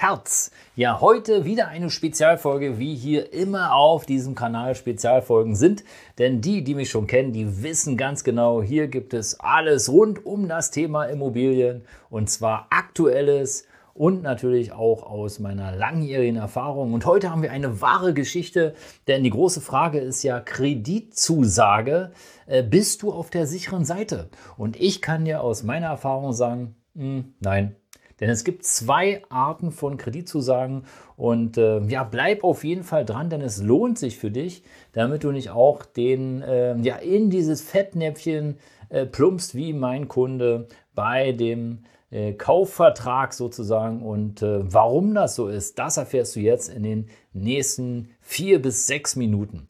Herz. Ja, heute wieder eine Spezialfolge, wie hier immer auf diesem Kanal Spezialfolgen sind. Denn die, die mich schon kennen, die wissen ganz genau, hier gibt es alles rund um das Thema Immobilien. Und zwar aktuelles und natürlich auch aus meiner langjährigen Erfahrung. Und heute haben wir eine wahre Geschichte, denn die große Frage ist ja Kreditzusage. Äh, bist du auf der sicheren Seite? Und ich kann dir aus meiner Erfahrung sagen, mh, hm, nein, denn es gibt zwei Arten von Kreditzusagen und äh, ja, bleib auf jeden Fall dran, denn es lohnt sich für dich, damit du nicht auch den, äh, ja, in dieses Fettnäpfchen äh, plumpst wie mein Kunde bei dem äh, Kaufvertrag sozusagen. Und äh, warum das so ist, das erfährst du jetzt in den nächsten vier bis sechs Minuten.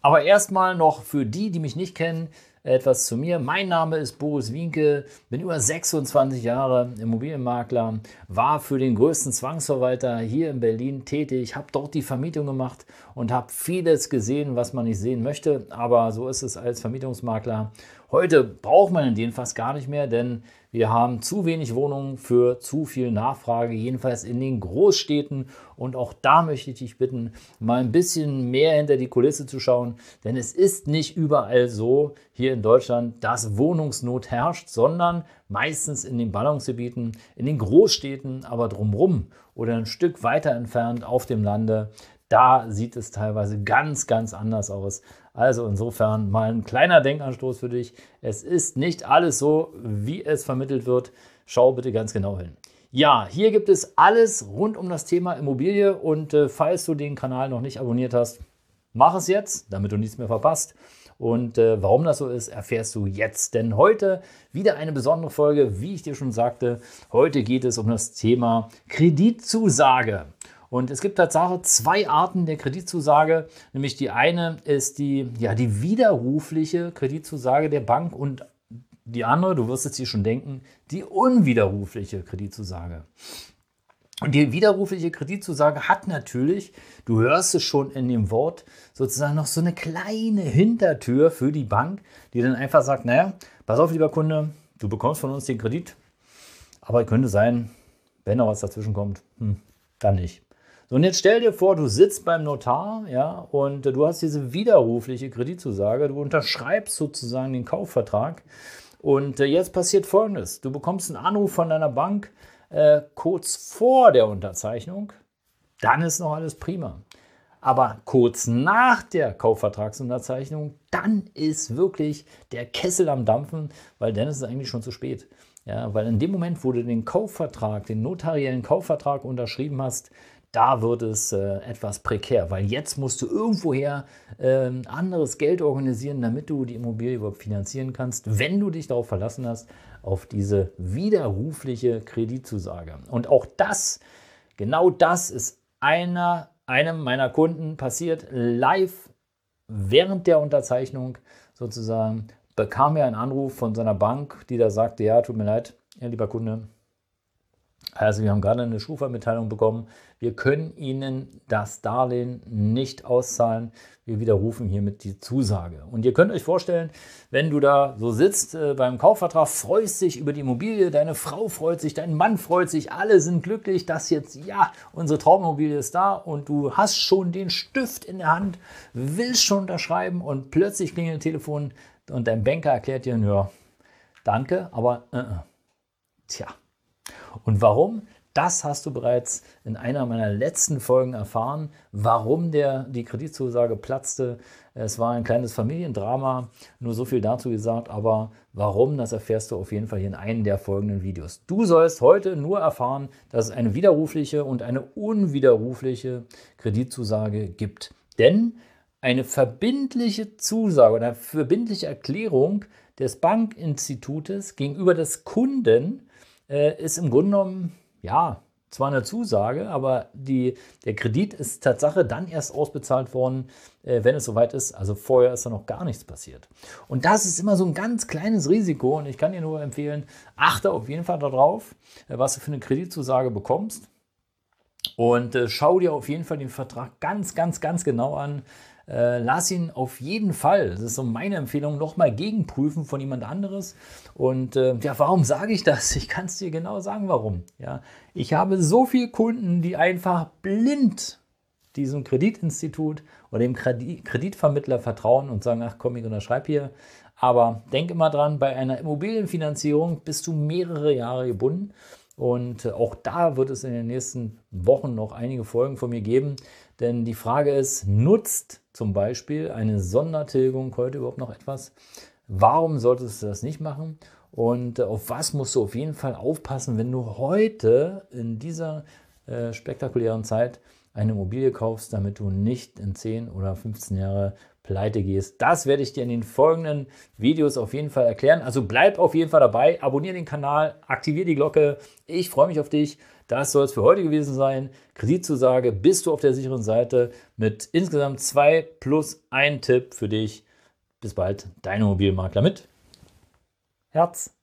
Aber erstmal noch für die, die mich nicht kennen, etwas zu mir. Mein Name ist Boris Wienke, bin über 26 Jahre Immobilienmakler, war für den größten Zwangsverwalter hier in Berlin tätig, habe dort die Vermietung gemacht und habe vieles gesehen, was man nicht sehen möchte. Aber so ist es als Vermietungsmakler. Heute braucht man den fast gar nicht mehr, denn wir haben zu wenig Wohnungen für zu viel Nachfrage, jedenfalls in den Großstädten. Und auch da möchte ich dich bitten, mal ein bisschen mehr hinter die Kulisse zu schauen, denn es ist nicht überall so hier in Deutschland, dass Wohnungsnot herrscht, sondern meistens in den Ballungsgebieten, in den Großstädten, aber drumherum oder ein Stück weiter entfernt auf dem Lande. Da sieht es teilweise ganz, ganz anders aus. Also insofern mal ein kleiner Denkanstoß für dich. Es ist nicht alles so, wie es vermittelt wird. Schau bitte ganz genau hin. Ja, hier gibt es alles rund um das Thema Immobilie und äh, falls du den Kanal noch nicht abonniert hast, mach es jetzt, damit du nichts mehr verpasst. Und äh, warum das so ist, erfährst du jetzt. Denn heute wieder eine besondere Folge, wie ich dir schon sagte. Heute geht es um das Thema Kreditzusage. Und es gibt tatsächlich zwei Arten der Kreditzusage. Nämlich die eine ist die, ja, die widerrufliche Kreditzusage der Bank und die andere, du wirst es dir schon denken, die unwiderrufliche Kreditzusage. Und die widerrufliche Kreditzusage hat natürlich, du hörst es schon in dem Wort, sozusagen noch so eine kleine Hintertür für die Bank, die dann einfach sagt, naja, pass auf, lieber Kunde, du bekommst von uns den Kredit, aber könnte sein, wenn noch was dazwischen kommt, hm, dann nicht. So, und jetzt stell dir vor, du sitzt beim Notar, ja, und du hast diese widerrufliche Kreditzusage, du unterschreibst sozusagen den Kaufvertrag. Und äh, jetzt passiert Folgendes: Du bekommst einen Anruf von deiner Bank äh, kurz vor der Unterzeichnung, dann ist noch alles prima. Aber kurz nach der Kaufvertragsunterzeichnung, dann ist wirklich der Kessel am Dampfen, weil dann ist es eigentlich schon zu spät. Ja, weil in dem Moment, wo du den Kaufvertrag, den notariellen Kaufvertrag unterschrieben hast, da wird es äh, etwas prekär, weil jetzt musst du irgendwoher äh, anderes Geld organisieren, damit du die Immobilie überhaupt finanzieren kannst, wenn du dich darauf verlassen hast, auf diese widerrufliche Kreditzusage. Und auch das, genau das ist einer, einem meiner Kunden passiert live während der Unterzeichnung sozusagen, bekam er einen Anruf von seiner Bank, die da sagte, ja, tut mir leid, ja, lieber Kunde, also wir haben gerade eine Schufa-Mitteilung bekommen. Wir können Ihnen das Darlehen nicht auszahlen. Wir widerrufen hiermit die Zusage. Und ihr könnt euch vorstellen, wenn du da so sitzt äh, beim Kaufvertrag, freust dich über die Immobilie, deine Frau freut sich, dein Mann freut sich, alle sind glücklich, dass jetzt, ja, unsere Traumimmobilie ist da und du hast schon den Stift in der Hand, willst schon unterschreiben und plötzlich klingelt das Telefon und dein Banker erklärt dir, ja, danke, aber, äh, äh. tja. Und warum? Das hast du bereits in einer meiner letzten Folgen erfahren, warum der, die Kreditzusage platzte. Es war ein kleines Familiendrama, nur so viel dazu gesagt, aber warum, das erfährst du auf jeden Fall hier in einem der folgenden Videos. Du sollst heute nur erfahren, dass es eine widerrufliche und eine unwiderrufliche Kreditzusage gibt. Denn eine verbindliche Zusage oder eine verbindliche Erklärung des Bankinstitutes gegenüber des Kunden äh, ist im Grunde genommen, ja, zwar eine Zusage, aber die, der Kredit ist Tatsache dann erst ausbezahlt worden, äh, wenn es soweit ist. Also vorher ist da noch gar nichts passiert. Und das ist immer so ein ganz kleines Risiko und ich kann dir nur empfehlen, achte auf jeden Fall darauf, äh, was du für eine Kreditzusage bekommst. Und äh, schau dir auf jeden Fall den Vertrag ganz, ganz, ganz genau an. Äh, lass ihn auf jeden Fall, das ist so meine Empfehlung, nochmal gegenprüfen von jemand anderes. Und äh, ja, warum sage ich das? Ich kann es dir genau sagen, warum. Ja, ich habe so viele Kunden, die einfach blind diesem Kreditinstitut oder dem Kreditvermittler vertrauen und sagen, ach komm, ich unterschreibe hier. Aber denk immer dran, bei einer Immobilienfinanzierung bist du mehrere Jahre gebunden. Und äh, auch da wird es in den nächsten Wochen noch einige Folgen von mir geben. Denn die Frage ist, nutzt zum Beispiel eine Sondertilgung heute überhaupt noch etwas? Warum solltest du das nicht machen? Und äh, auf was musst du auf jeden Fall aufpassen, wenn du heute in dieser äh, spektakulären Zeit eine Immobilie kaufst, damit du nicht in 10 oder 15 Jahre pleite gehst. Das werde ich dir in den folgenden Videos auf jeden Fall erklären. Also bleib auf jeden Fall dabei, abonniere den Kanal, aktiviere die Glocke. Ich freue mich auf dich. Das soll es für heute gewesen sein. Kreditzusage, bist du auf der sicheren Seite mit insgesamt zwei plus ein Tipp für dich. Bis bald, dein Immobilienmakler mit Herz.